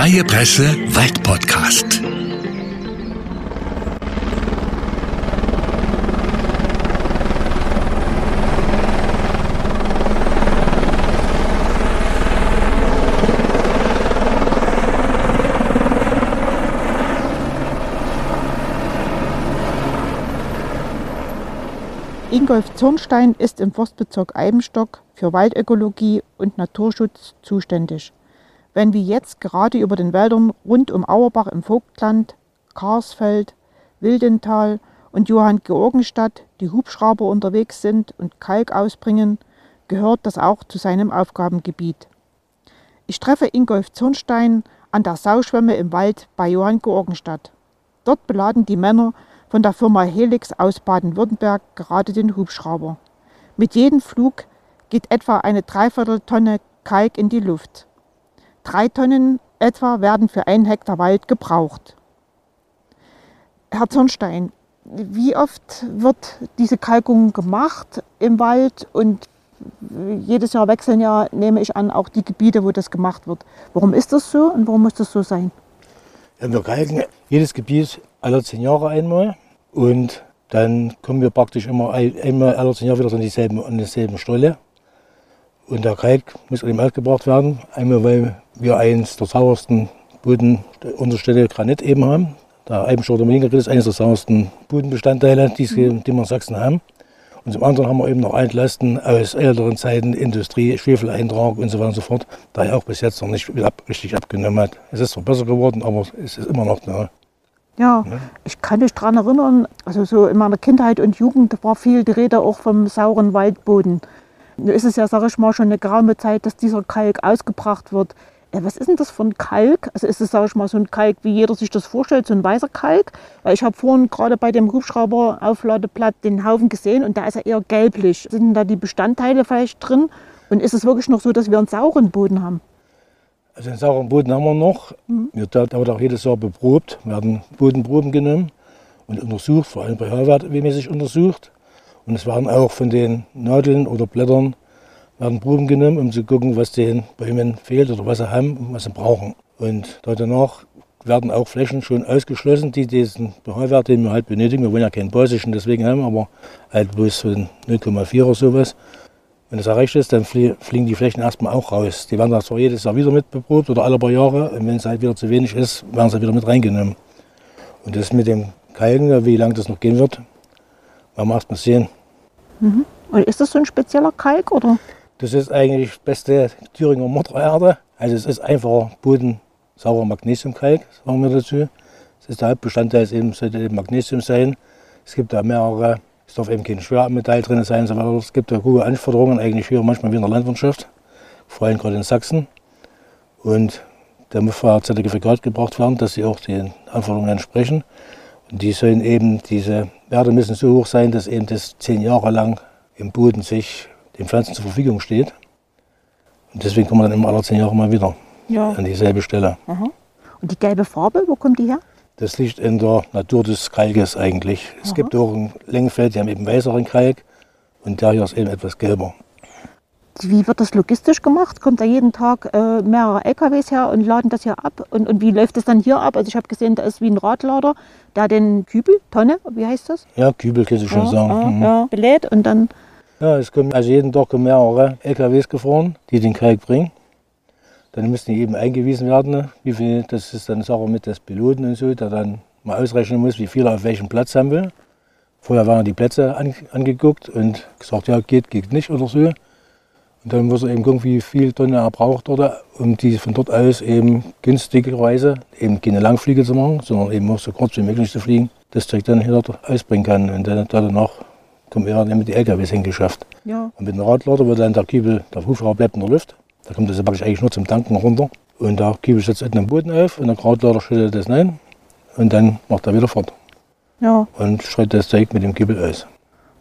Freie Presse Waldpodcast. Ingolf Zornstein ist im Forstbezirk Eibenstock für Waldökologie und Naturschutz zuständig. Wenn wie jetzt gerade über den Wäldern rund um Auerbach im Vogtland, Karsfeld, Wildental und Johann Georgenstadt die Hubschrauber unterwegs sind und Kalk ausbringen, gehört das auch zu seinem Aufgabengebiet. Ich treffe Ingolf Zornstein an der Sauschwemme im Wald bei Johann Georgenstadt. Dort beladen die Männer von der Firma Helix aus Baden-Württemberg gerade den Hubschrauber. Mit jedem Flug geht etwa eine Dreivierteltonne Kalk in die Luft. Drei Tonnen etwa werden für einen Hektar Wald gebraucht. Herr Zornstein, wie oft wird diese Kalkung gemacht im Wald und jedes Jahr wechseln ja, nehme ich an, auch die Gebiete, wo das gemacht wird. Warum ist das so und warum muss das so sein? Ja, wir kalken jedes Gebiet alle zehn Jahre einmal und dann kommen wir praktisch immer einmal alle zehn Jahre wieder an dieselben, an dieselben Stelle. Und der Kalk muss eben ausgebracht werden. Einmal, weil wir eins der sauersten Bodenunterstände Granit eben haben. Der Eibenstocher Dominikagrit ist eines der sauersten Bodenbestandteile, die, die wir in Sachsen haben. Und zum anderen haben wir eben noch Altlasten aus älteren Zeiten, Industrie, Schwefeleintrag und so weiter und so fort, da er auch bis jetzt noch nicht richtig abgenommen hat. Es ist zwar besser geworden, aber es ist immer noch da. Ja, ja, ich kann mich daran erinnern, also so in meiner Kindheit und Jugend war viel die Rede auch vom sauren Waldboden. Nun ist es ja, sage ich mal, schon eine geraume Zeit, dass dieser Kalk ausgebracht wird. Ja, was ist denn das für ein Kalk? Also ist es, sage ich mal, so ein Kalk, wie jeder sich das vorstellt, so ein weißer Kalk? Weil ich habe vorhin gerade bei dem Hubschrauber-Aufladeblatt den Haufen gesehen und da ist er eher gelblich. Sind da die Bestandteile vielleicht drin? Und ist es wirklich noch so, dass wir einen sauren Boden haben? Also den sauren Boden haben wir noch. Mhm. Der wird auch jedes Jahr beprobt, werden Bodenproben genommen und untersucht, vor allem bei Hörwertmäßig untersucht. Und es werden auch von den Nadeln oder Blättern werden Proben genommen, um zu gucken, was den Bäumen fehlt oder was sie haben und was sie brauchen. Und danach werden auch Flächen schon ausgeschlossen, die diesen pH-Wert, den wir halt benötigen, wir wollen ja keinen basischen deswegen haben, aber halt bloß von 0,4 oder sowas. Wenn das erreicht ist, dann fliegen die Flächen erstmal auch raus. Die werden zwar jedes Jahr wieder mitbeprobt oder alle paar Jahre. Und wenn es halt wieder zu wenig ist, werden sie wieder mit reingenommen. Und das mit dem Kalken, wie lange das noch gehen wird, werden wir erstmal sehen. Mhm. Und ist das so ein spezieller Kalk? Oder? Das ist eigentlich beste Thüringer Muttererde. Also es ist einfach bodensaurer Magnesiumkalk, sagen wir dazu. Das ist der Hauptbestandteil, es eben sollte eben Magnesium sein. Es gibt da mehrere, es darf eben kein Schwermetall drin sein, sondern es gibt da hohe Anforderungen, eigentlich hier manchmal wie in der Landwirtschaft, vor allem gerade in Sachsen. Und da muss ein Zertifikat gebracht werden, dass sie auch den Anforderungen entsprechen. Und die sollen eben, diese Werte müssen so hoch sein, dass eben das zehn Jahre lang im Boden sich den Pflanzen zur Verfügung steht. Und deswegen kommen wir dann immer alle zehn Jahre mal wieder ja. an dieselbe Stelle. Aha. Und die gelbe Farbe, wo kommt die her? Das liegt in der Natur des Kalkes eigentlich. Es Aha. gibt auch ein Längenfeld, die haben eben weißeren Kalk und der hier ist eben etwas gelber. Wie wird das logistisch gemacht? Kommt da jeden Tag äh, mehrere LKWs her und laden das hier ab? Und, und wie läuft das dann hier ab? Also ich habe gesehen, da ist wie ein Radlader, der den Kübel, Tonne, wie heißt das? Ja, Kübel kannst du schon ja, sagen. Ja, mhm. ja, belädt und dann ja, es kommen also jeden Tag mehrere LKWs gefahren, die den Kalk bringen. Dann müssen die eben eingewiesen werden, wie viel, das ist dann Sache mit des Piloten und so, der dann mal ausrechnen muss, wie viel er auf welchem Platz haben will. Vorher waren die Plätze an, angeguckt und gesagt, ja, geht, geht nicht oder so. Und dann muss er eben gucken, wie viel Tonne er braucht dort, um die von dort aus eben günstigerweise eben keine Langflüge zu machen, sondern eben auch so kurz wie möglich zu fliegen, das Zeug dann hier ausbringen kann. Und dann danach kommen wir mit die LKWs hingeschafft. Ja. Und mit dem Radlader wird dann der Kiebel, der Hubschrauber bleibt in der Luft. Da kommt das praktisch eigentlich nur zum Tanken runter. Und der Kiebel setzt unten am Boden auf und der Radlader schüttet das rein. Und dann macht er wieder fort. Ja. Und schreit das Zeug mit dem Kiebel aus.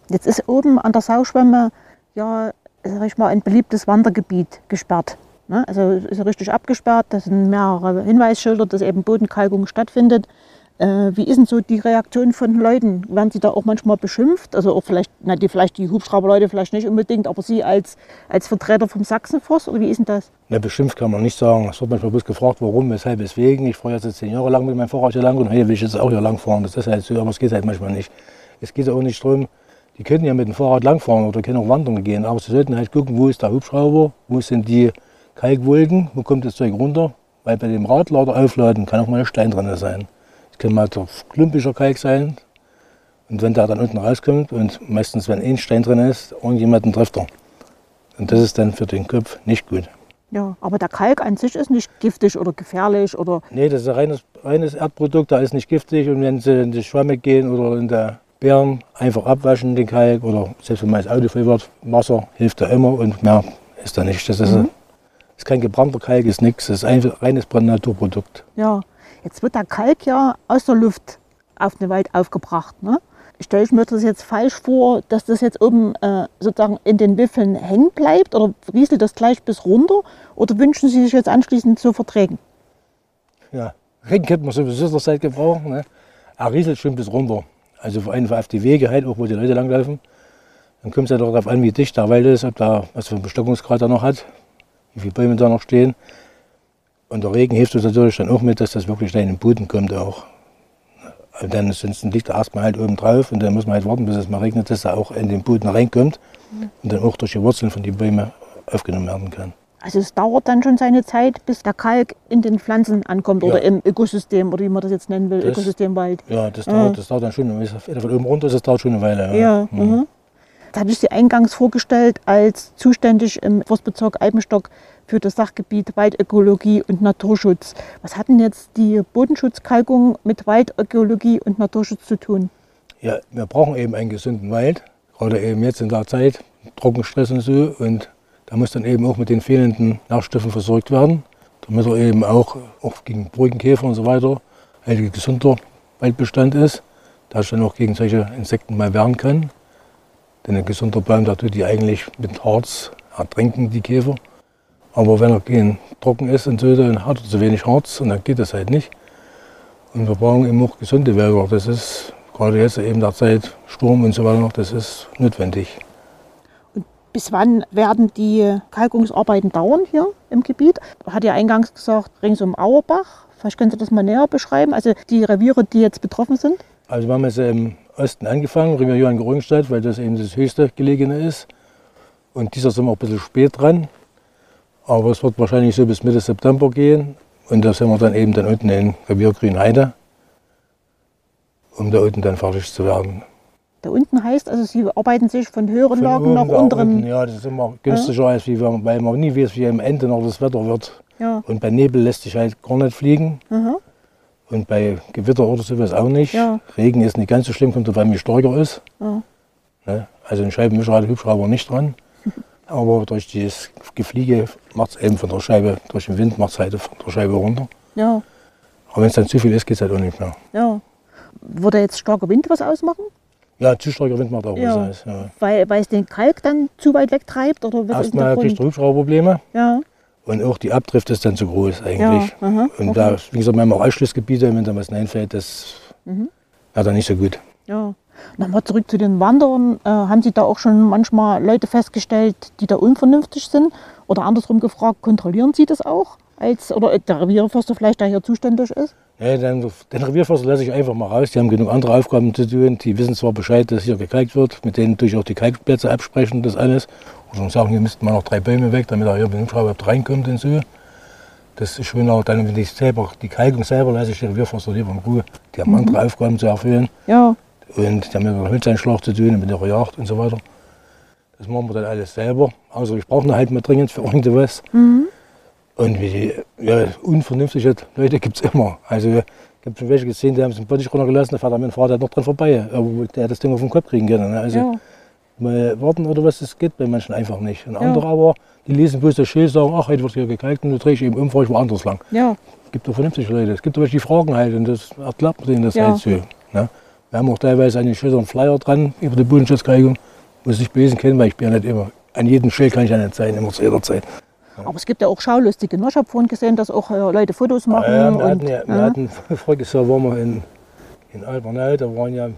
Jetzt ist oben an der Sauschwemme ja, sag ich mal, ein beliebtes Wandergebiet gesperrt. Ne? Also ist richtig abgesperrt, da sind mehrere Hinweisschilder, dass eben Bodenkalkung stattfindet. Äh, wie ist denn so die Reaktion von Leuten? Werden Sie da auch manchmal beschimpft? Also auch vielleicht, na, die, vielleicht die Hubschrauberleute vielleicht nicht unbedingt, aber Sie als, als Vertreter vom Sachsenforst oder wie ist denn das? Na, beschimpft kann man nicht sagen. Es wird manchmal bloß gefragt, warum, weshalb, weswegen. Ich fahre jetzt zehn Jahre lang mit meinem Fahrrad hier lang und heute will ich jetzt auch hier lang fahren. Das ist halt so, aber es geht halt manchmal nicht. Es geht auch nicht darum, die können ja mit dem Fahrrad langfahren oder können auch wandern gehen, aber sie sollten halt gucken, wo ist der Hubschrauber, wo sind die Kalkwolken, wo kommt das Zeug runter, weil bei dem Radlader aufladen kann auch mal ein Stein drin sein. Kann mal der klumpischer Kalk sein und wenn der dann unten rauskommt und meistens, wenn ein Stein drin ist, irgendjemanden trifft er. Und das ist dann für den Kopf nicht gut. Ja, aber der Kalk an sich ist nicht giftig oder gefährlich oder. Nee, das ist ein reines, reines Erdprodukt, der ist nicht giftig und wenn sie in die Schwamme gehen oder in der Bären einfach abwaschen, den Kalk. Oder selbst wenn man das Auto voll wird, Wasser hilft da immer und mehr ist da nicht. Das ist, mhm. ist kein gebrannter Kalk, ist nichts. Das ist ein reines Naturprodukt. Ja, jetzt wird der Kalk ja aus der Luft auf den Wald aufgebracht. Ne? Stelle ich mir das jetzt falsch vor, dass das jetzt oben äh, sozusagen in den Wiffeln hängen bleibt oder rieselt das gleich bis runter? Oder wünschen Sie sich jetzt anschließend zu verträgen? Ja, Regen könnte man sowieso der Zeit gebrauchen. Ne? Er rieselt schon bis runter. Also vor allem auf die Wege halt, auch wo die Leute langlaufen. Dann kommt es ja darauf an, wie dicht der Wald ist, ob da was für einen Bestockungsgrad er noch hat, wie viele Bäume da noch stehen. Und der Regen hilft uns natürlich dann auch mit, dass das wirklich in den Boden kommt auch. Und dann sonst liegt er erstmal halt oben drauf und dann muss man halt warten, bis es mal regnet, dass er auch in den Boden reinkommt und dann auch durch die Wurzeln von den Bäumen aufgenommen werden kann. Also es dauert dann schon seine Zeit, bis der Kalk in den Pflanzen ankommt ja. oder im Ökosystem oder wie man das jetzt nennen will, das, Ökosystemwald. Ja, das dauert, das dauert dann schon, wenn es von oben runter ist, das dauert schon eine Weile. Ja, ja mhm. Mhm. Da habe ich Sie eingangs vorgestellt als zuständig im Forstbezirk Eibenstock für das Sachgebiet Waldökologie und Naturschutz. Was hat denn jetzt die Bodenschutzkalkung mit Waldökologie und Naturschutz zu tun? Ja, wir brauchen eben einen gesunden Wald, gerade eben jetzt in der Zeit, Trockenstress und so. Und da muss dann eben auch mit den fehlenden Nährstoffen versorgt werden, damit er eben auch, auch gegen Brückenkäfer und so weiter ein gesunder Waldbestand ist, da ich dann auch gegen solche Insekten mal wehren kann. Denn ein gesunder Baum, da tut die eigentlich mit Harz ertrinken, die Käfer. Aber wenn er gegen trocken ist und so, dann hat er zu wenig Harz und dann geht das halt nicht. Und wir brauchen eben auch gesunde Wälder. Das ist gerade jetzt eben der Zeit, Sturm und so weiter, das ist notwendig. Bis wann werden die Kalkungsarbeiten dauern hier im Gebiet? Hat ja eingangs gesagt, rings um Auerbach. Vielleicht können Sie das mal näher beschreiben, also die Reviere, die jetzt betroffen sind? Also wir haben jetzt im Osten angefangen, Revier Johann Gerungstadt, weil das eben das höchste gelegene ist. Und dieser sind wir auch ein bisschen spät dran. Aber es wird wahrscheinlich so bis Mitte September gehen. Und da sind wir dann eben dann unten in Revier Grünheide, um da unten dann fertig zu werden. Da unten heißt also, Sie arbeiten sich von höheren von Lagen nach unteren. Unten, ja, das ist immer günstiger, als wie wir, weil man nie weiß, wie am Ende noch das Wetter wird. Ja. Und bei Nebel lässt sich halt gar nicht fliegen. Mhm. Und bei Gewitter oder sowas auch nicht. Ja. Regen ist nicht ganz so schlimm, kommt dabei, wie stärker ist. Ja. Ne? Also ein Scheibenwischer hat Hubschrauber nicht dran. Aber durch das Gefliege macht es eben von der Scheibe, durch den Wind macht es halt von der Scheibe runter. Ja. Aber wenn es dann zu viel ist, geht es halt auch nicht mehr. Ja. Würde jetzt starker Wind was ausmachen? Ja, zu starker Wind macht auch ja. was aus. Ja. Weil, weil es den Kalk dann zu weit wegtreibt? Oder was Erstmal kriegst du Hubschrauberprobleme. Ja. Und auch die Abdrift ist dann zu groß eigentlich. Ja, aha, und okay. da, wie gesagt, wir haben auch Ausschlussgebiete, wenn da was einfällt, das mhm. wäre dann nicht so gut. Ja. Nochmal zurück zu den Wanderern. Äh, haben Sie da auch schon manchmal Leute festgestellt, die da unvernünftig sind? Oder andersrum gefragt, kontrollieren Sie das auch? Als, oder der Revierförster vielleicht, der hier zuständig ist? Ja, den, den Revierförster lasse ich einfach mal raus. Die haben genug andere Aufgaben zu tun. Die wissen zwar Bescheid, dass hier gekalkt wird. Mit denen durch auch die Kalkplätze absprechen, das alles. Oder sagen, hier müssten mal noch drei Bäume weg, damit er hier mit dem Hubschrauber reinkommt und so. Das ist schon auch dann, wenn ich selber, die Kalkung selber lasse ich den Revierförster lieber in Ruhe. Die haben mhm. andere Aufgaben zu erfüllen. Ja. Und die haben mit dem Holzeinschlag zu tun, mit der Jagd und so weiter. Das machen wir dann alles selber. Also ich brauche halt mal dringend für irgendwas. Mhm. Und wie die ja, unvernünftige Leute gibt es immer. Also ich habe schon welche gesehen, die haben es im Bottich runtergelassen, da fährt mit dem Fahrrad noch dran vorbei. Aber der hat das Ding auf den Kopf kriegen können. Ne? Also ja. Mal warten oder was, das geht bei manchen einfach nicht. Und ja. andere aber, die lesen bloß das Schild, sagen, ach, heute wird hier gekalkt und du drehe ich eben um, fahre ich woanders lang. Ja. Es gibt doch vernünftige Leute. Es gibt doch welche, die fragen halt und das erklärt man denen das ja. halt so. Ne? Wir haben auch teilweise an den Schildern Flyer dran über die Bodenschutzkalkung. Muss ich besen können, weil ich bin ja nicht immer, an jedem Schild kann ich ja nicht sein, immer zu jeder Zeit. Aber es gibt ja auch Schaulustige. Ne? Ich habe vorhin gesehen, dass auch äh, Leute Fotos machen. Ja, wir, und, hatten, ja, wir hatten voriges Jahr waren wir in in Albernau, da waren ja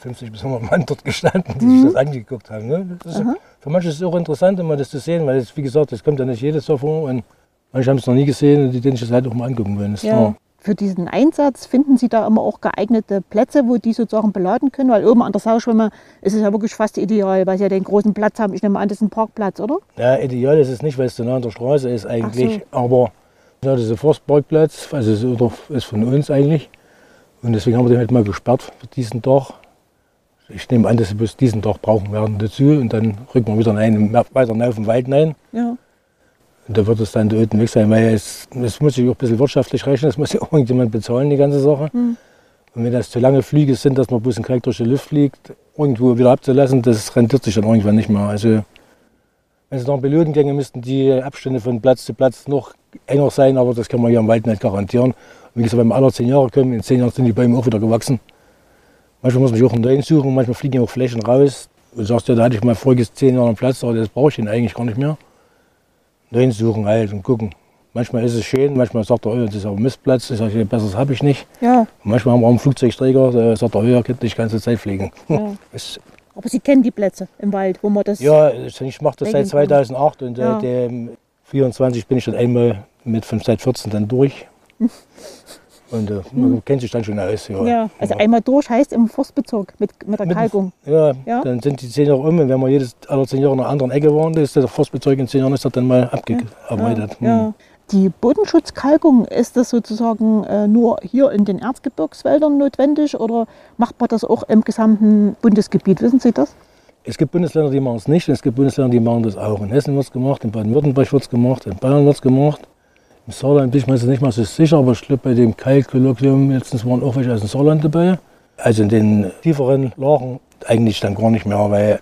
50 bis 100 Mann dort gestanden, die sich das angeguckt haben. Ne? Das ist, für manche ist es auch interessant, immer das zu sehen, weil es, wie gesagt, das kommt ja nicht jedes so vor und manche haben es noch nie gesehen und die den sich das halt auch mal angucken wollen. Das ist Ja. klar. Für diesen Einsatz finden Sie da immer auch geeignete Plätze, wo die sozusagen beladen können? Weil oben an der Sauschwimme ist es ja wirklich fast ideal, weil Sie ja den großen Platz haben. Ich nehme an, das ist ein Parkplatz, oder? Ja, ideal ist es nicht, weil es so nah an der Straße ist eigentlich, aber ja, dieser Forstparkplatz, also ist, oder ist von uns eigentlich und deswegen haben wir den halt mal gesperrt für diesen Tag. Ich nehme an, dass wir diesen Tag brauchen werden dazu und dann rücken wir wieder in einen weiter auf den Wald rein. Ja. Und da wird es dann der Öten weg sein, weil es, es muss sich auch ein bisschen wirtschaftlich rechnen, es muss ja irgendjemand bezahlen, die ganze Sache. Und wenn das zu lange Flüge sind, dass man bloß einen Kalk durch die Luft fliegt, irgendwo wieder abzulassen, das rentiert sich dann irgendwann nicht mehr. Also wenn es nach Piloten ginge, müssten die Abstände von Platz zu Platz noch enger sein, aber das kann man hier im Wald nicht garantieren. Wie gesagt, wenn wir alle zehn Jahre kommen, in zehn Jahren sind die Bäume auch wieder gewachsen. Manchmal muss man sich auch einen neuen suchen, manchmal fliegen ja auch Flächen raus. Du sagst ja, da hatte ich mal voriges zehn Jahre einen Platz, aber das brauche ich ihn eigentlich gar nicht mehr. Neuen suchen halt und gucken. Manchmal ist es schön, manchmal sagt er, oh, das ist aber Mistplatz, ich sage, besseres habe ich nicht. Ja. Manchmal haben wir auch einen Flugzeugträger, der sagt er, oh, ihr könnt nicht die ganze Zeit fliegen. Ja. Aber Sie kennen die Plätze im Wald, wo man das. ja, ich mache das seit Regeln kann. 2008 und Ja. seit dem 24 bin ich dann einmal mit von seit 14 dann durch. Und äh, man kennt sich dann schon aus. Ja, Ja, also einmal durch heißt im Forstbezirk mit, mit der Mit- Kalkung. ja, Ja. dann sind die zehn Jahre um und wenn wir jedes alle zehn Jahre in einer anderen Ecke waren, ist der Forstbezirk in zehn Jahren ist das dann mal abgearbeitet. Hm. Ja. Die Bodenschutzkalkung, ist das sozusagen äh, nur hier in den Erzgebirgswäldern notwendig oder macht man das auch im gesamten Bundesgebiet? Wissen Sie das? Es gibt Bundesländer, die machen es nicht und es gibt Bundesländer, die machen das auch. In Hessen wird es gemacht, in Baden-Württemberg wird es gemacht, in Bayern wird es gemacht. Im Saarland bin ich mir jetzt nicht mal so sicher, aber ich glaube bei dem Kalkkolloquium letztens waren auch welche aus dem Saarland dabei. Also in den tieferen Lagen eigentlich dann gar nicht mehr, weil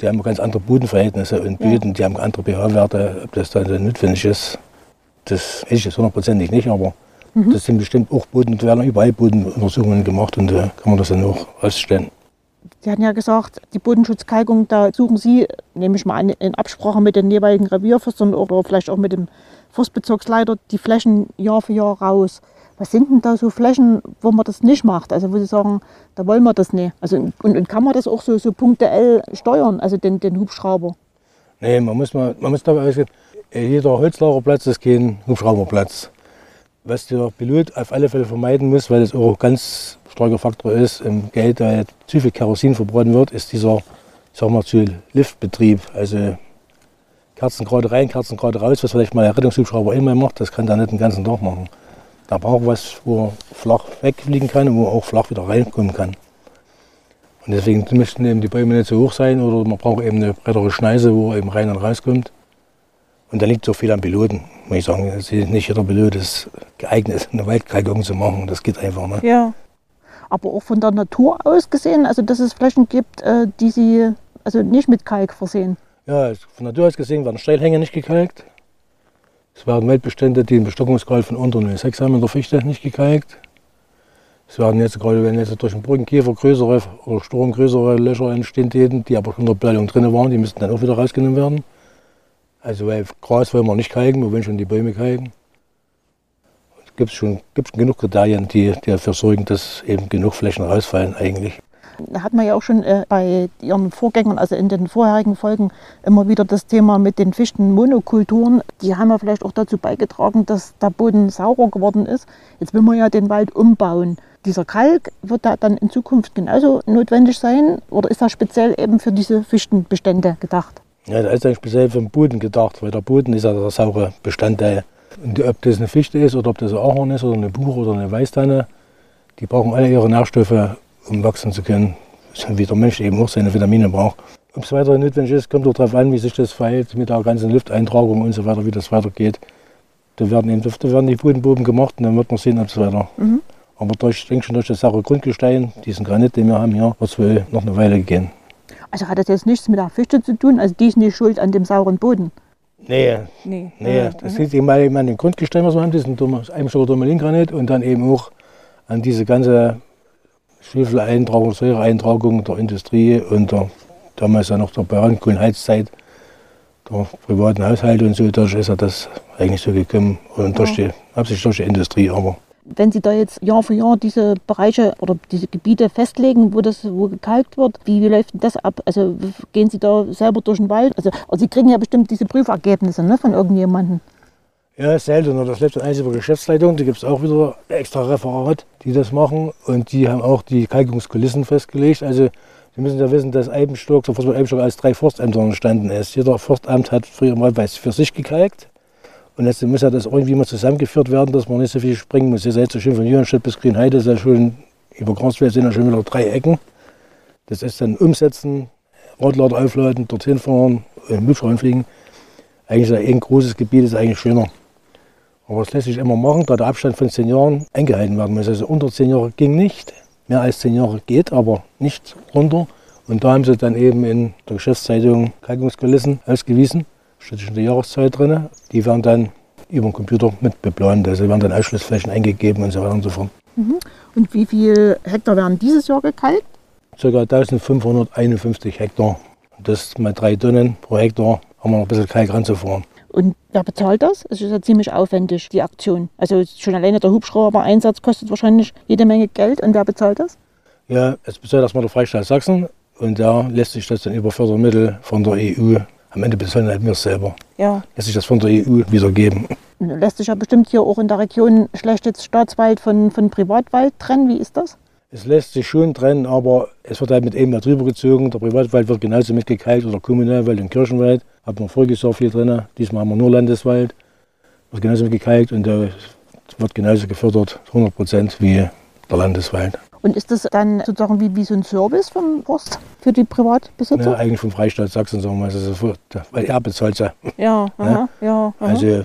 die haben ganz andere Bodenverhältnisse und Ja. Böden, die haben andere pH-Werte, ob das dann so notwendig ist. Das weiß ich jetzt hundertprozentig nicht, aber das sind bestimmt auch Boden, da werden überall Bodenuntersuchungen gemacht und da kann man das dann auch ausstellen. Sie hatten ja gesagt, die Bodenschutzkalkung, da suchen Sie, nehme ich mal an, in Absprache mit den jeweiligen Revierförstern oder vielleicht auch mit dem Forstbezirksleiter die Flächen Jahr für Jahr raus. Was sind denn da so Flächen, wo man das nicht macht? Also wo Sie sagen, da wollen wir das nicht. Also, und, und kann man das auch so, so punktuell steuern, also den, den Hubschrauber? Nee, man muss, mal, man muss dabei ausgehen, äh, jeder Holzlagerplatz ist kein Hubschrauberplatz. Was der Pilot auf alle Fälle vermeiden muss, weil das auch ganz starker Faktor ist im Geld, weil zu viel Kerosin verbrannt wird, ist dieser, ich sag mal, zu Liftbetrieb. Also Kerzen gerade rein, Kerzen gerade raus, was vielleicht mal der Rettungshubschrauber immer macht, das kann der nicht den ganzen Tag machen. Da braucht was, wo er flach wegfliegen kann und wo er auch flach wieder reinkommen kann. Und deswegen müssten eben die Bäume nicht so hoch sein oder man braucht eben eine breitere Schneise, wo eben rein und rauskommt. Und da liegt so viel am Piloten, muss ich sagen. Nicht jeder Pilot ist geeignet, eine Waldkalkung zu machen. Das geht einfach nicht. Ja. Aber auch von der Natur aus gesehen, also dass es Flächen gibt, äh, die Sie also nicht mit Kalk versehen. Ja, von Natur aus gesehen werden Steilhänge nicht gekalkt. Es werden Waldbestände, die einen Bestockungsgrad von unter 0,6 haben in der Fichte, nicht gekalkt. Es werden jetzt gerade, wenn jetzt durch den Brückenkäfer größere oder Sturm größere Löcher entstehen, die aber schon in der Blällung drin waren, die müssten dann auch wieder rausgenommen werden. Also weil Gras wollen wir nicht kalken, wir wollen schon die Bäume kalken. Es gibt schon, gibt schon genug Kriterien, die, die dafür sorgen, dass eben genug Flächen rausfallen eigentlich. Da hat man ja auch schon äh, bei Ihren Vorgängern, also in den vorherigen Folgen, immer wieder das Thema mit den Fichtenmonokulturen. Die haben ja vielleicht auch dazu beigetragen, dass der Boden saurer geworden ist. Jetzt will man ja den Wald umbauen. Dieser Kalk wird da dann in Zukunft genauso notwendig sein oder ist das speziell eben für diese Fichtenbestände gedacht? Ja, da ist eigentlich speziell für den Boden gedacht, weil der Boden ist ja der saure Bestandteil. Und ob das eine Fichte ist oder ob das ein Ahorn ist oder eine Buche oder eine Weißtanne, die brauchen alle ihre Nährstoffe, um wachsen zu können. So wie der Mensch eben auch seine Vitamine braucht. Ob es weiter notwendig ist, kommt auch darauf an, wie sich das verhält mit der ganzen Lufteintragung und so weiter, wie das weitergeht. Da werden, eben, da werden die Bodenproben gemacht und dann wird man sehen, ob es weiter. Aber durch, ich denke schon durch das saure Grundgestein, diesen Granit, den wir haben hier, wird es wohl noch eine Weile gehen. Also hat das jetzt nichts mit der Fichte zu tun, also die ist nicht schuld an dem sauren Boden. Nee, Nee. Nee, das liegt eben mal eben an den Grundgestein, was wir haben, diesen Eimstocker Turmalingranit und dann eben auch an diese ganze Schwefeleintragung, Säureeintragung der Industrie und der, damals ja noch der Bauernkohlenheizzeit, der privaten Haushalte und so, dadurch ist ja das eigentlich so gekommen. Und durch die, hauptsächlich durch die Industrie, aber Wenn Sie da jetzt Jahr für Jahr diese Bereiche oder diese Gebiete festlegen, wo das wo gekalkt wird, wie, wie läuft das ab? Also gehen Sie da selber durch den Wald? Also, also Sie kriegen ja bestimmt diese Prüfergebnisse ne, von irgendjemandem. Ja, selten. Das läuft dann eins über Geschäftsleitung. Da gibt es auch wieder extra Referat, die das machen. Und die haben auch die Kalkungskulissen festgelegt. Also Sie müssen ja wissen, dass Eibenstock, der Forstbau Eibenstock aus drei Forstämtern entstanden ist. Jeder Forstamt hat früher mal was für sich gekalkt. Und jetzt muss ja das irgendwie mal zusammengeführt werden, dass man nicht so viel springen muss. Ihr seid so schön von Jürenstedt bis Grünheide, ist ja schon, über Kransfeld sind ja schon wieder drei Ecken. Das ist dann umsetzen, Radlader aufladen, dorthin fahren, im Hubschrauber fliegen. Eigentlich ist ein großes Gebiet ist eigentlich schöner. Aber das lässt sich immer machen, da der Abstand von zehn Jahren eingehalten werden muss. Also unter zehn Jahre ging nicht, mehr als zehn Jahre geht, aber nicht runter. Und da haben sie dann eben in der Geschäftszeitung Kalkungskulissen ausgewiesen. Steht schon die Jahreszeit drin. Die werden dann über den Computer mit beplant. Also werden dann Ausschlussflächen eingegeben und so weiter und so fort. Und wie viel Hektar werden dieses Jahr gekalkt? Ca. 1551 Hektar. Das mal drei Tonnen pro Hektar haben wir noch ein bisschen Kalk ranzufahren. Und wer bezahlt das? Es ist ja ziemlich aufwendig, die Aktion. Also schon alleine der Hubschrauber-Einsatz kostet wahrscheinlich jede Menge Geld. Und wer bezahlt das? Ja, es bezahlt erstmal der Freistaat Sachsen und da lässt sich das dann über Fördermittel von der EU, am Ende bezahlen halt wir es selber, Ja. lässt sich das von der EU wiedergeben. Lässt sich ja bestimmt hier auch in der Region schlecht jetzt Staatswald von, von Privatwald trennen. Wie ist das? Es lässt sich schon trennen, aber es wird halt mit eben drüber gezogen. Der Privatwald wird genauso mitgekalkt oder Kommunalwald und Kirchenwald. Haben wir voriges Jahr viel drin. Diesmal haben wir nur Landeswald. Wird genauso mitgekalkt und da wird genauso gefördert, 100 Prozent wie der Landeswald. Und ist das dann sozusagen wie, wie so ein Service vom Forst für die Privatbesitzer? Ja, eigentlich vom Freistaat Sachsen, sagen wir mal. Also, weil er bezahlt ja. Ja, aha, ja. aha. Also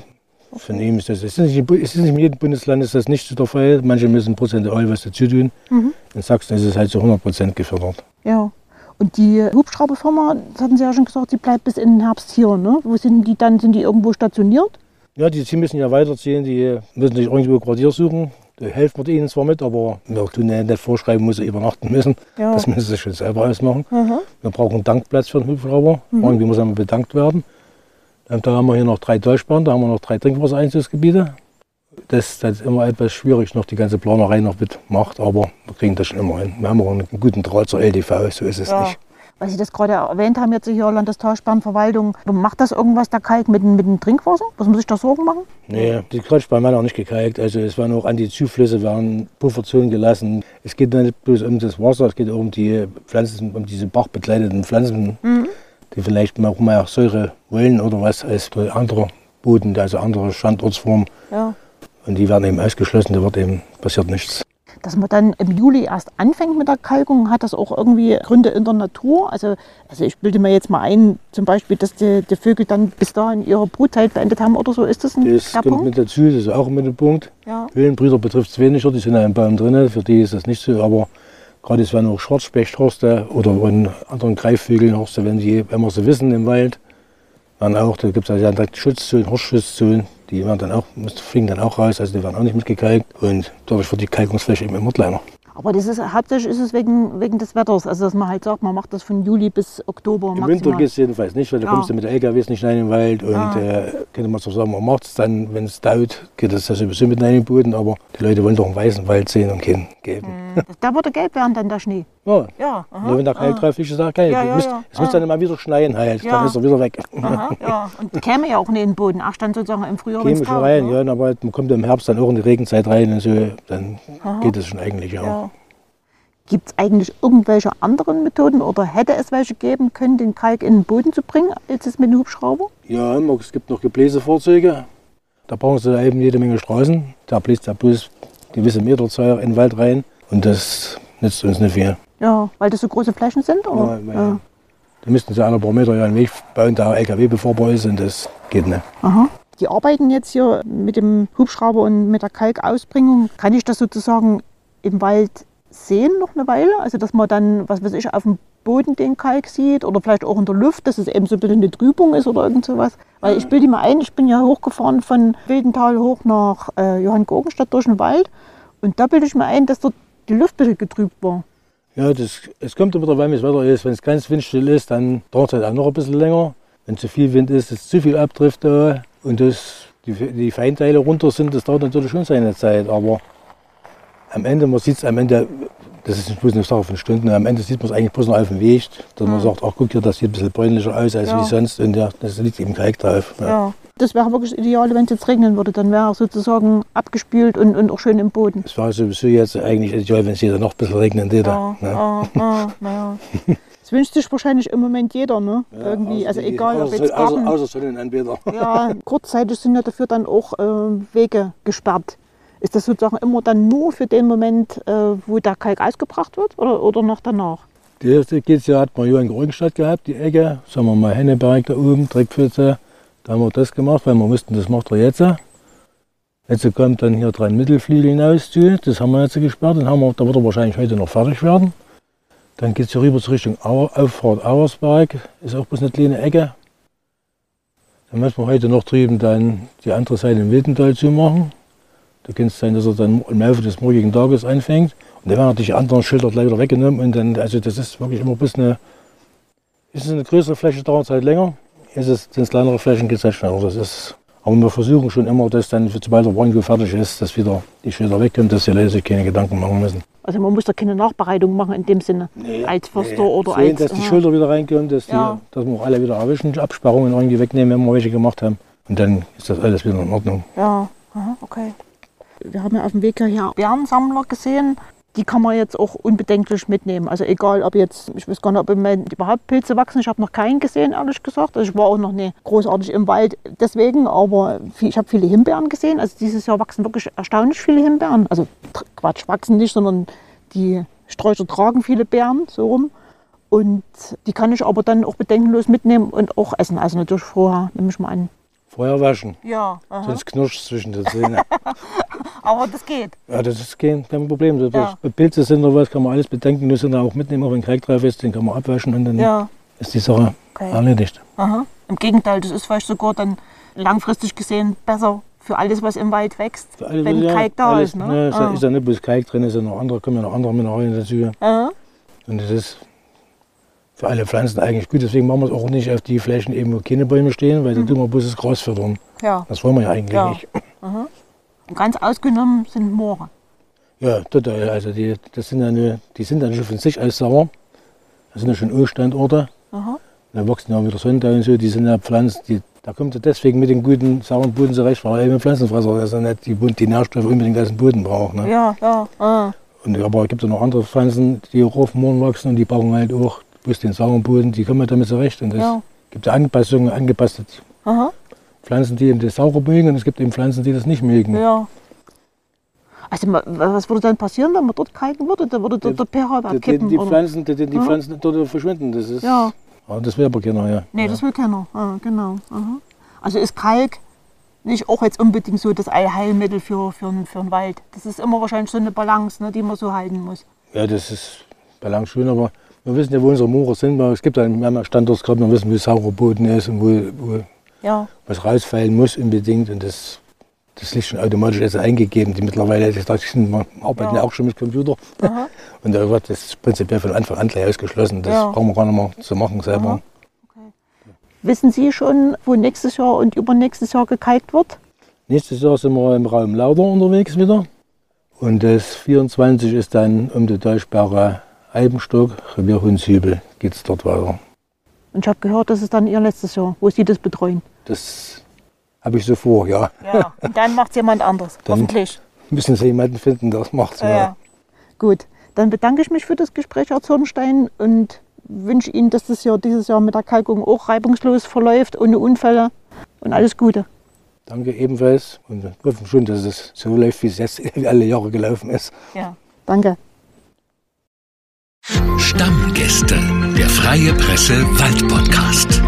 von ihm ist das, es ist, nicht, ist nicht in jedem Bundesland ist das nicht so der Fall. Manche müssen prozentual was dazu tun. Mhm. In Sachsen ist es halt zu 100 Prozent gefördert. ja. Und die Hubschrauberfirma, das hatten Sie ja schon gesagt, die bleibt bis in den Herbst hier. Ne? Wo sind die dann? Sind die irgendwo stationiert? Ja, die, die müssen ja weiterziehen, die müssen sich irgendwo Quartier suchen. Da helfen wir ihnen zwar mit, aber wir tun ja nicht vorschreiben, wo sie übernachten müssen. Ja. Das müssen sie schon selber ausmachen. Aha. Wir brauchen einen Dankplatz für den Hubschrauber. Irgendwie muss einmal bedankt werden. Und da haben wir hier noch drei Talsperren, da haben wir noch drei Trinkwassereinzugsgebiete. Das, ist immer etwas schwierig, noch die ganze Planerei noch mitmacht, aber wir kriegen das schon immer hin. Wir haben auch einen guten Draht zur LTV, so ist es Ja. nicht. Weil Sie das gerade erwähnt haben, jetzt hier Landestalsperrenverwaltung. Macht das irgendwas der Kalk mit, dem- mit dem Trinkwasser? Was muss ich da Sorgen machen? Nee, die Kreuzspann waren auch nicht gekalkt. Also es waren auch an die Zuflüsse, waren Pufferzonen gelassen. Es geht nicht bloß um das Wasser, es geht auch um die Pflanzen, um diese bachbekleideten Pflanzen, die vielleicht mal auch mehr Säure wollen oder was als bei anderer Boden, also andere Standortsformen. Ja. Und die werden eben ausgeschlossen, da wird eben passiert nichts. Dass man dann im Juli erst anfängt mit der Kalkung, hat das auch irgendwie Gründe in der Natur? Also, also ich bilde mir jetzt mal ein, zum Beispiel, dass die, die Vögel dann bis dahin ihre Brutzeit beendet haben oder so. Ist das ein Das kommt Punkt? mit dazu, das ist auch ein Mittelpunkt. Ja. Höhlenbrüder betrifft es weniger, die sind ja im Baum drin, für die ist das nicht so, aber gerade es werden auch Schwarzspechthorste oder in anderen Greifvögeln, Horste, wenn, wenn wir sie wissen im Wald, werden auch, da gibt es ja direkt Schutzzonen, Horstschützzonen, die werden dann auch, fliegen dann auch raus, also die werden auch nicht mitgekalkt und dadurch wird die Kalkungsfläche eben immer kleiner. Aber das ist, hauptsächlich ist es wegen, wegen des Wetters. Also dass man halt sagt, man macht das von Juli bis Oktober Im maximal. Winter geht es jedenfalls nicht, weil da Ja. kommst du mit den LKWs nicht rein in den Wald und Ah. äh, könnte man so sagen, man macht es dann, wenn es dauert, geht es ja sowieso mit rein in den Boden, aber die Leute wollen doch einen weißen Wald sehen und keinen gelben. Da würde gelb werden dann der Schnee. Ja, Ja, aha, Nur wenn da Kalk drauf ist, ist auch Kalk. Ja, ja, Müsst- ja. Es muss dann immer wieder schneien halt, Ja. dann ist er wieder weg. Aha, ja. Und käme ja auch nicht in den Boden. Ach, dann sozusagen im Frühjahr, wir schon rein, ne? ja, aber man kommt im Herbst dann auch in die Regenzeit rein und so, dann geht es schon eigentlich, ja. Ja. Gibt es eigentlich irgendwelche anderen Methoden oder hätte es welche geben können, den Kalk in den Boden zu bringen, als es mit dem Hubschrauber? Ja, es gibt noch Gebläsefahrzeuge, da brauchen sie eben jede Menge Straßen, da bläst da bloß gewisse Meterzahl in den Wald rein und das nützt uns nicht viel. Ja, weil das so große Flächen sind? Oder? Ja, ja. Da müssten sie alle paar Meter ja einen Weg bauen, da LKW ist und das geht nicht. Aha. Die arbeiten jetzt hier mit dem Hubschrauber und mit der Kalkausbringung. Kann ich das sozusagen im Wald sehen noch eine Weile? Also dass man dann, was weiß ich, auf dem Boden den Kalk sieht oder vielleicht auch in der Luft, dass es eben so ein bisschen eine Trübung ist oder irgend sowas. Weil ich bilde mir ein, ich bin ja hochgefahren von Wildental hoch nach äh, Johann Gorgenstadt durch den Wald und da bilde ich mir ein, dass dort die Luft ein bisschen getrübt war. Ja, das, es kommt immer darauf an, wie das Wetter ist. Wenn es ganz windstill ist, dann dauert es halt auch noch ein bisschen länger. Wenn zu viel Wind ist, ist zu viel Abdrift da und das, die, die Feinteile runter sind, das dauert natürlich schon seine Zeit. Aber am Ende, man sieht es am Ende, das ist nicht bloß eine Sache von Stunden, am Ende sieht man es eigentlich bloß noch auf dem Weg, dass man sagt, ach guck hier, das sieht ein bisschen bräunlicher aus als Ja. wie sonst und ja, das liegt eben Kalk drauf. Ja. Ja. Das wäre wirklich das Ideale, wenn es jetzt regnen würde. Dann wäre er sozusagen abgespült und, und auch schön im Boden. Es war sowieso jetzt eigentlich ideal, wenn es hier noch ein bisschen regnen würde. Ja, ne? ja, ja, naja. Das wünscht sich wahrscheinlich im Moment jeder, ne? Irgendwie, Außer also die- egal, ob jetzt außer, Garten, außer Sonnenanbeter. ja, kurzzeitig sind ja dafür dann auch äh, Wege gesperrt. Ist das sozusagen immer dann nur für den Moment, äh, wo der Kalk ausgebracht wird oder, oder noch danach? Die erste ja, hat man hier in Georgenstadt gehabt, die Ecke, sagen wir mal Henneberg da oben, Dreckpfütze. Da haben wir das gemacht, weil wir wussten, das macht er jetzt. Jetzt kommt dann hier dran Mittelflügel hinaus zu, das haben wir jetzt gesperrt, dann haben wir, da wird er wahrscheinlich heute noch fertig werden. Dann geht es hier rüber zur Richtung Auer, Auffahrt Auersberg, ist auch bloß eine kleine Ecke. Dann müssen wir heute noch drüben dann die andere Seite im Wildental zumachen. Da kann es sein, dass er dann im Laufe des morgigen Tages anfängt. Und dann werden natürlich die anderen Schilder gleich wieder weggenommen. Und dann, also das ist wirklich immer bis eine, ist eine größere Fläche, dauert es halt länger. Ist es, sind es kleinere Flächen, geht es schneller. Das ist, aber wir versuchen schon immer, dass dann, sobald der Brandgut fertig ist, dass wieder die Schilder wegkommen, dass die Leute sich keine Gedanken machen müssen. Also man muss da keine Nachbereitung machen in dem Sinne. als Förster oder Sehen, als. dass die. Schilder wieder reinkommen, dass, die, Ja. dass wir auch alle wieder erwischen, die Absperrungen irgendwie wegnehmen, wenn wir welche gemacht haben. Und dann ist das alles wieder in Ordnung. Ja, aha, okay. Wir haben ja auf dem Weg hierher Bärensammler gesehen. Die kann man jetzt auch unbedenklich mitnehmen. Also egal, ob jetzt, ich weiß gar nicht, ob im Moment überhaupt Pilze wachsen. Ich habe noch keinen gesehen, ehrlich gesagt. Also ich war auch noch nie großartig im Wald deswegen, aber viel, ich habe viele Himbeeren gesehen. Also dieses Jahr wachsen wirklich erstaunlich viele Himbeeren. Also Quatsch, wachsen nicht, sondern die Sträucher tragen viele Beeren so rum. Und die kann ich aber dann auch bedenkenlos mitnehmen und auch essen. Also natürlich vorher, nehme ich mal an. Vorher waschen, Ja, sonst knirscht es zwischen den Zähnen. aber das geht. Ja, das ist kein, kein Problem. Das, Ja. Pilze sind oder was, kann man alles bedenken. Nur sind auch mitnehmen, auch wenn Kalk drauf ist, den kann man abwaschen und dann Ja, ist die Sache Okay. erledigt. aha. Im Gegenteil, das ist vielleicht sogar dann langfristig gesehen besser für alles, was im Wald wächst, Für alles, wenn ja, Kalk da alles, ist. Ne? Ne, ist, ja, Ah. ist ja nicht bloß Kalk drin, ist ja noch andere, kommen ja noch andere Mineralien dazu. Aha. Und das ist für alle Pflanzen eigentlich gut. Deswegen machen wir es auch nicht auf die Flächen, eben, wo keine Bäume stehen, weil da tun wir bloß das Gras füttern. Ja. Das wollen wir ja eigentlich Ja. nicht. Und ganz ausgenommen sind Moore. Ja, total. Also die, das sind nur, die sind dann schon von sich aus sauer. Das sind ja schon Ölstandorte. Aha. Da wachsen ja wieder Sonntag und so, die sind ja Pflanzen, die, da kommt er deswegen mit dem guten, sauren Boden zurecht, weil er eben Pflanzenfresser ist und nicht die, die Nährstoffe unbedingt aus dem Boden braucht. Ne? Ja, ja. Ah. Und, aber es gibt ja noch andere Pflanzen, die auch auf Mooren wachsen und die brauchen halt auch bloß den sauren Boden, die kommen damit zurecht. Und es Ja. gibt ja Anpassungen, angepasste Aha. Pflanzen, die eben das saure mögen und es gibt eben Pflanzen, die das nicht mögen. Ja. Also was würde dann passieren, wenn man dort kalken würde? Da würde dort der pH Die, da die, kippen. die oder? Pflanzen, die, die Pflanzen dort verschwinden. Das ist, Ja. Aber das will aber keiner, ja. Nee, ja. das will keiner. Ah, genau. Aha. Also ist Kalk nicht auch jetzt unbedingt so das Allheilmittel für, für, für einen Wald. Das ist immer wahrscheinlich so eine Balance, ne, die man so halten muss. Ja, das ist Balance schön, aber wir wissen ja, wo unsere Moore sind. Es gibt ja wir haben wir wissen, wo saurer Boden ist und wo, wo Ja. was rausfallen muss unbedingt. Und das, das ist schon automatisch jetzt eingegeben. Die mittlerweile, das, das sind, wir arbeiten ja. Auch schon mit Computer. Aha. Und da wird das prinzipiell von Anfang an gleich ausgeschlossen. Das Ja. brauchen wir gar nicht mehr zu machen selber. Aha. Wissen Sie schon, wo nächstes Jahr und übernächstes Jahr gekalkt wird? Nächstes Jahr sind wir im Raum Lauder unterwegs wieder. Und das 24 ist dann um die Talsperre Eibenstock, Revier Hundshübel, geht es dort weiter. Und ich habe gehört, das ist dann Ihr letztes Jahr, wo Sie das betreuen. Das habe ich so vor, ja. Ja. Und dann macht es jemand anders, Dann- hoffentlich. Müssen Sie jemanden finden, der das macht. Ja. ja. Gut, dann bedanke ich mich für das Gespräch, Herr Zornstein, und wünsche Ihnen, dass das Jahr, dieses Jahr mit der Kalkung auch reibungslos verläuft, ohne Unfälle und alles Gute. Danke ebenfalls und wir hoffen schon, dass es so läuft, wie es jetzt alle Jahre gelaufen ist. Ja. Danke. Stammgäste, der Freie Presse Wald Podcast.